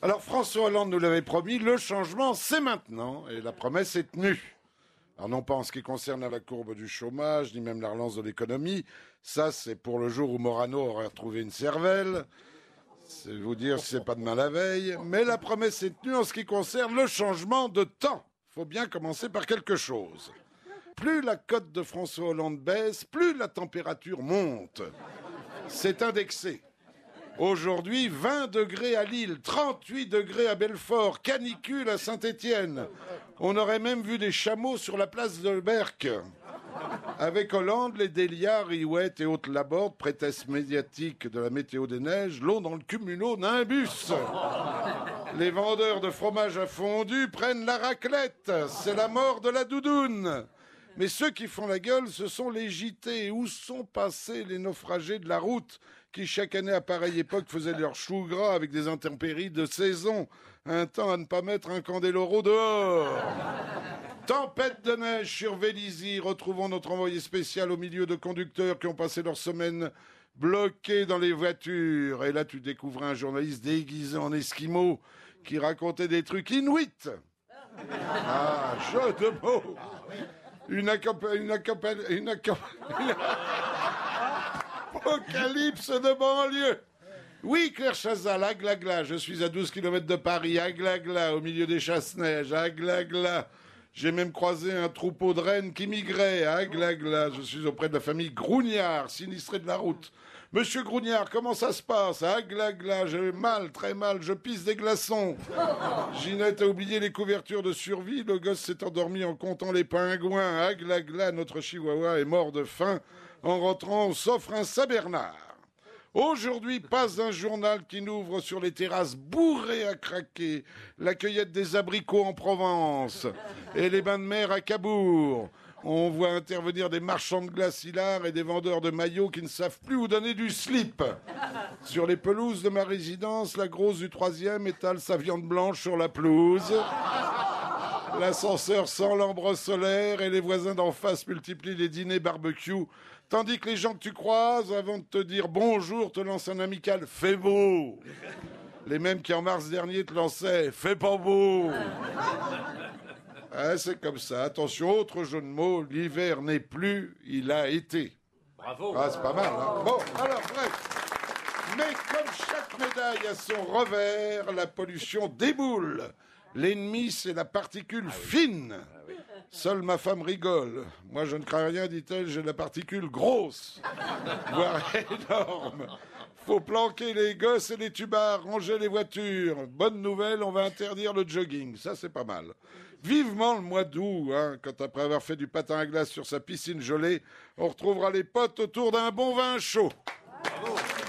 Alors François Hollande nous l'avait promis, le changement c'est maintenant et la promesse est tenue. Alors non pas en ce qui concerne la courbe du chômage, ni même la relance de l'économie, ça c'est pour le jour où Morano aurait retrouvé une cervelle. C'est vous dire si c'est pas demain la veille, mais la promesse est tenue en ce qui concerne le changement de temps. Faut bien commencer par quelque chose. Plus la cote de François Hollande baisse, plus la température monte. C'est indexé. Aujourd'hui, 20 degrés à Lille, 38 degrés à Belfort, canicule à Saint-Étienne. On aurait même vu des chameaux sur la place de Berck. Avec Hollande, les Délias, Riouette et autres Laborde, prétesse médiatique de la météo des neiges, l'ont dans le cumulo d'un bus. Les vendeurs de fromage à fondu prennent la raclette. C'est la mort de la doudoune. Mais ceux qui font la gueule, ce sont les JT. Où sont passés les naufragés de la route qui, chaque année à pareille époque, faisaient leur chou gras avec des intempéries de saison? Un temps à ne pas mettre un candéloro dehors. Tempête de neige sur Vélizy. Retrouvons notre envoyé spécial au milieu de conducteurs qui ont passé leur semaine bloqués dans les voitures. Et là, tu découvres un journaliste déguisé en esquimau qui racontait des trucs inuits. Ah, jeu de mots une, une, une, apocalypse de banlieue. Oui, Claire Chazal, à Glagla, je suis à 12 km de Paris, à Glagla, au milieu des chasse-neige, à Glagla. J'ai même croisé un troupeau de rennes qui migrait à Glagla. Je suis auprès de la famille Grougnard, sinistrée de la route. Monsieur Grougnard, comment ça se passe? Ah, glagla, j'ai mal, très mal, je pisse des glaçons. Ginette a oublié les couvertures de survie, le gosse s'est endormi en comptant les pingouins. Ah, glagla, notre chihuahua est mort de faim. En rentrant, on s'offre un Saint-Bernard. Aujourd'hui, pas un journal qui n'ouvre sur les terrasses bourrées à craquer, la cueillette des abricots en Provence et les bains de mer à Cabourg. On voit intervenir des marchands de glace et des vendeurs de maillots qui ne savent plus où donner du slip. Sur les pelouses de ma résidence, la grosse du troisième étale sa viande blanche sur la pelouse. L'ascenseur sent l'ambre solaire et les voisins d'en face multiplient les dîners barbecue. Tandis que les gens que tu croises, avant de te dire bonjour, te lancent un amical Fais beau Les mêmes qui en mars dernier te lançaient Fais pas beau ah, c'est comme ça. Attention, autre jeu de mots, l'hiver n'est plus, il a été. Bravo. Ah, c'est pas mal. Hein bon, alors, bref. Mais comme chaque médaille a son revers, la pollution déboule. L'ennemi, c'est la particule ah fine. Ah Seule ma femme rigole. Moi, je ne crains rien, dit-elle, j'ai la particule grosse, voire énorme. Faut planquer les gosses et les tubards, ranger les voitures. Bonne nouvelle, on va interdire le jogging. Ça, c'est pas mal. Vivement le mois d'août, hein, quand après avoir fait du patin à glace sur sa piscine gelée, on retrouvera les potes autour d'un bon vin chaud. Bravo.